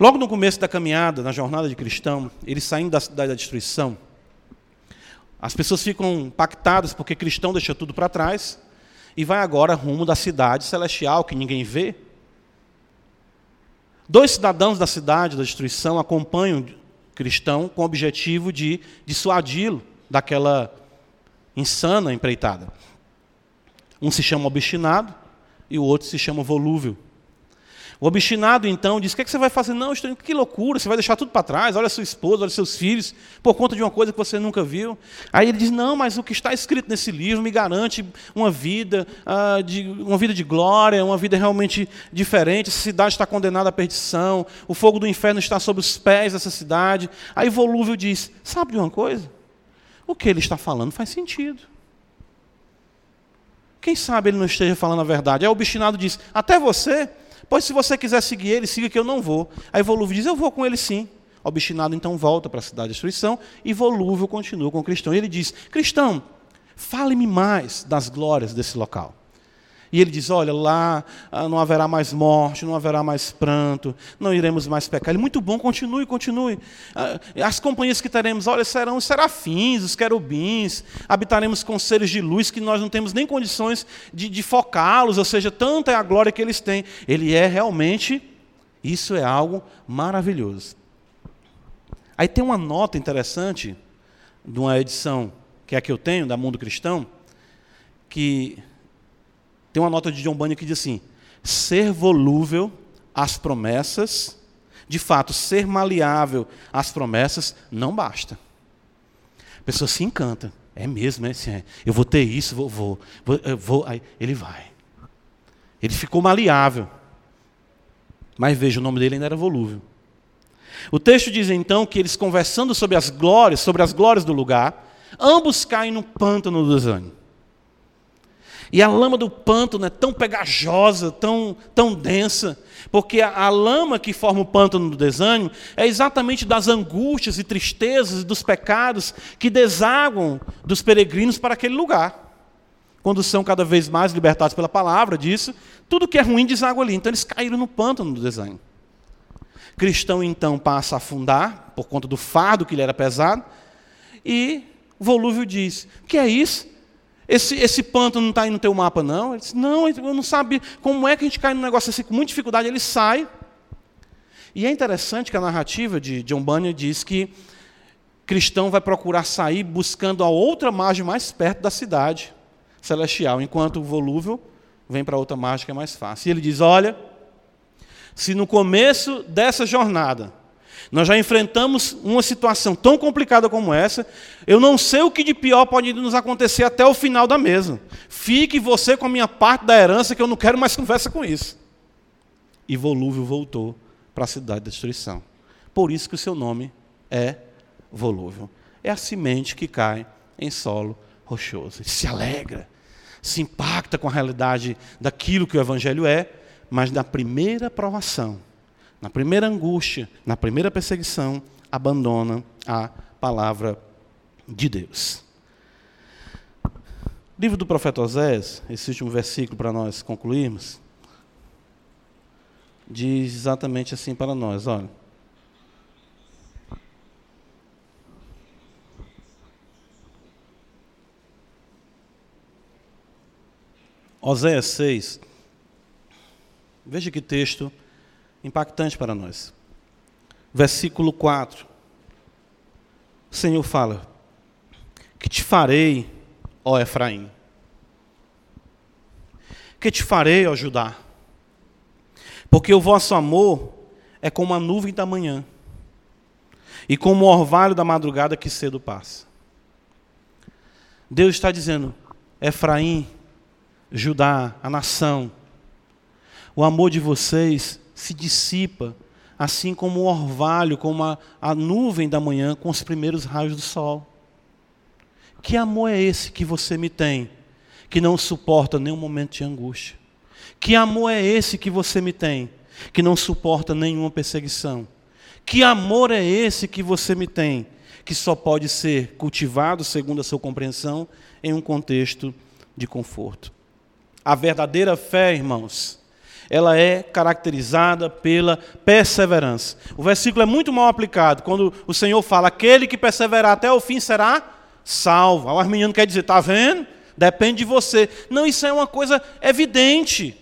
Logo no começo da caminhada, na jornada de cristão, eles saindo da cidade da destruição, as pessoas ficam impactadas porque cristão deixa tudo para trás e vai agora rumo da cidade celestial que ninguém vê. Dois cidadãos da cidade da destruição acompanham o cristão com o objetivo de dissuadi-lo daquela insana empreitada. Um se chama obstinado e o outro se chama volúvel. O obstinado, então, diz: O que, é que você vai fazer? Não, estou... que loucura, você vai deixar tudo para trás. Olha sua esposa, olha seus filhos, por conta de uma coisa que você nunca viu. Aí ele diz: Não, mas o que está escrito nesse livro me garante uma vida, uh, de, uma vida de glória, uma vida realmente diferente. Essa cidade está condenada à perdição, o fogo do inferno está sobre os pés dessa cidade. Aí Volúvel diz: Sabe de uma coisa? O que ele está falando faz sentido. Quem sabe ele não esteja falando a verdade? Aí o obstinado diz: Até você? Pois se você quiser seguir ele, siga que eu não vou. Aí Volúvel diz: Eu vou com ele sim. Obstinado então volta para a cidade de destruição e Volúvel continua com o cristão. E ele diz: Cristão, fale-me mais das glórias desse local. E ele diz: Olha, lá ah, não haverá mais morte, não haverá mais pranto, não iremos mais pecar. Ele, muito bom, continue, continue. Ah, as companhias que teremos, olha, serão os serafins, os querubins, habitaremos com seres de luz que nós não temos nem condições de, de focá-los, ou seja, tanta é a glória que eles têm. Ele é realmente, isso é algo maravilhoso. Aí tem uma nota interessante de uma edição, que é a que eu tenho, da Mundo Cristão, que tem uma nota de John Bunyan que diz assim: ser volúvel às promessas, de fato, ser maleável às promessas, não basta. A pessoa se encanta. É mesmo, é assim, é. eu vou ter isso, vou, vou, vou. Aí ele vai. Ele ficou maleável. Mas veja, o nome dele ainda era volúvel. O texto diz então que eles conversando sobre as glórias, sobre as glórias do lugar, ambos caem no pântano do desânimo. E a lama do pântano é tão pegajosa, tão, tão densa, porque a, a, lama que forma o pântano do desânimo é exatamente das angústias e tristezas e dos pecados que desaguam dos peregrinos para aquele lugar. Quando são cada vez mais libertados pela palavra disso, tudo que é ruim deságua ali. Então eles caíram no pântano do desânimo. Cristão então passa a afundar por conta do fardo que lhe era pesado, e Volúvel diz: "O que é isso? Esse, esse pântano não está aí no teu mapa, não? Ele disse, não, eu não sabia como é que a gente cai num negócio assim com muita dificuldade. Ele sai. E é interessante que a narrativa de John Bunyan diz que cristão vai procurar sair buscando a outra margem mais perto da cidade celestial, enquanto o volúvel vem para outra margem que é mais fácil. E ele diz: olha, se no começo dessa jornada nós já enfrentamos uma situação tão complicada como essa. Eu não sei o que de pior pode nos acontecer até o final da mesa. Fique você com a minha parte da herança, que eu não quero mais conversa com isso. E Volúvel voltou para a cidade da destruição. Por isso que o seu nome é Volúvel. É a semente que cai em solo rochoso. Ele se alegra, se impacta com a realidade daquilo que o Evangelho é, mas na primeira provação na primeira angústia, na primeira perseguição, abandona a palavra de Deus. Livro do profeta Osés, esse último versículo para nós concluirmos, diz exatamente assim para nós, olha. Oséias 6. Veja que texto impactante para nós. Versículo 4. O Senhor fala: Que te farei, ó Efraim? Que te farei, ó Judá? Porque o vosso amor é como a nuvem da manhã e como o orvalho da madrugada que cedo passa. Deus está dizendo: Efraim, Judá, a nação, o amor de vocês se dissipa, assim como o orvalho, como a, a nuvem da manhã com os primeiros raios do sol. Que amor é esse que você me tem, que não suporta nenhum momento de angústia? Que amor é esse que você me tem, que não suporta nenhuma perseguição? Que amor é esse que você me tem, que só pode ser cultivado, segundo a sua compreensão, em um contexto de conforto? A verdadeira fé, irmãos, ela é caracterizada pela perseverança. O versículo é muito mal aplicado quando o Senhor fala: aquele que perseverar até o fim será salvo. O arminiano quer dizer: está vendo? Depende de você. Não, isso é uma coisa evidente.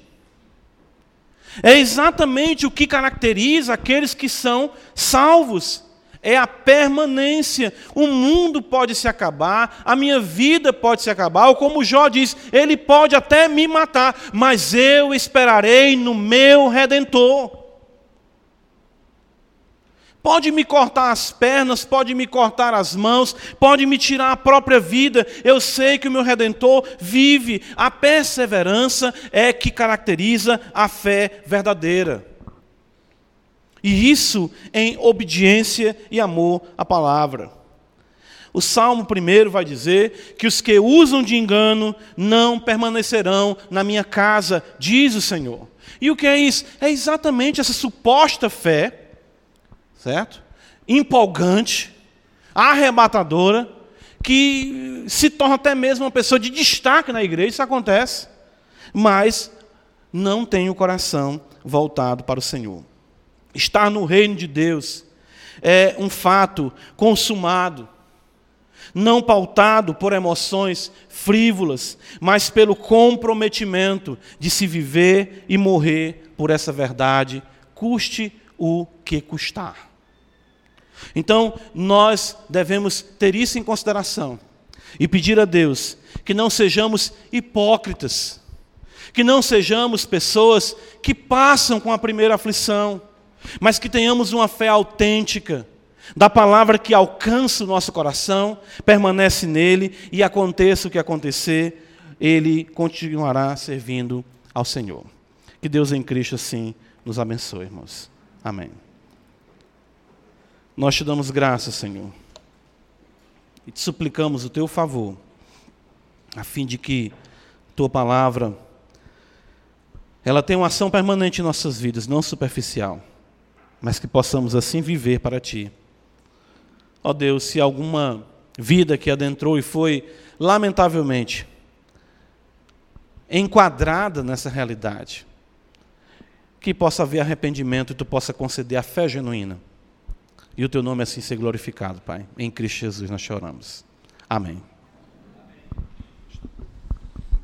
É exatamente o que caracteriza aqueles que são salvos é a permanência. O mundo pode se acabar, a minha vida pode se acabar, ou como Jó diz, ele pode até me matar, mas eu esperarei no meu redentor. Pode me cortar as pernas, pode me cortar as mãos, pode me tirar a própria vida. Eu sei que o meu redentor vive. A perseverança é que caracteriza a fé verdadeira. E isso em obediência e amor à palavra. O Salmo primeiro vai dizer que os que usam de engano não permanecerão na minha casa, diz o Senhor. E o que é isso? É exatamente essa suposta fé, certo? Empolgante, arrebatadora, que se torna até mesmo uma pessoa de destaque na igreja, isso acontece, mas não tem o coração voltado para o Senhor. Estar no reino de Deus é um fato consumado, não pautado por emoções frívolas, mas pelo comprometimento de se viver e morrer por essa verdade, custe o que custar. Então, nós devemos ter isso em consideração e pedir a Deus que não sejamos hipócritas, que não sejamos pessoas que passam com a primeira aflição mas que tenhamos uma fé autêntica, da palavra que alcança o nosso coração, permanece nele e aconteça o que acontecer, ele continuará servindo ao Senhor. Que Deus em Cristo assim nos abençoe, irmãos. Amém. Nós te damos graças, Senhor, e te suplicamos o teu favor, a fim de que tua palavra ela tenha uma ação permanente em nossas vidas, não superficial mas que possamos assim viver para Ti. Ó Deus, se alguma vida que adentrou e foi, lamentavelmente, enquadrada nessa realidade, que possa haver arrependimento e Tu possa conceder a fé genuína. E o Teu nome assim ser glorificado, Pai. Em Cristo Jesus nós choramos. Amém.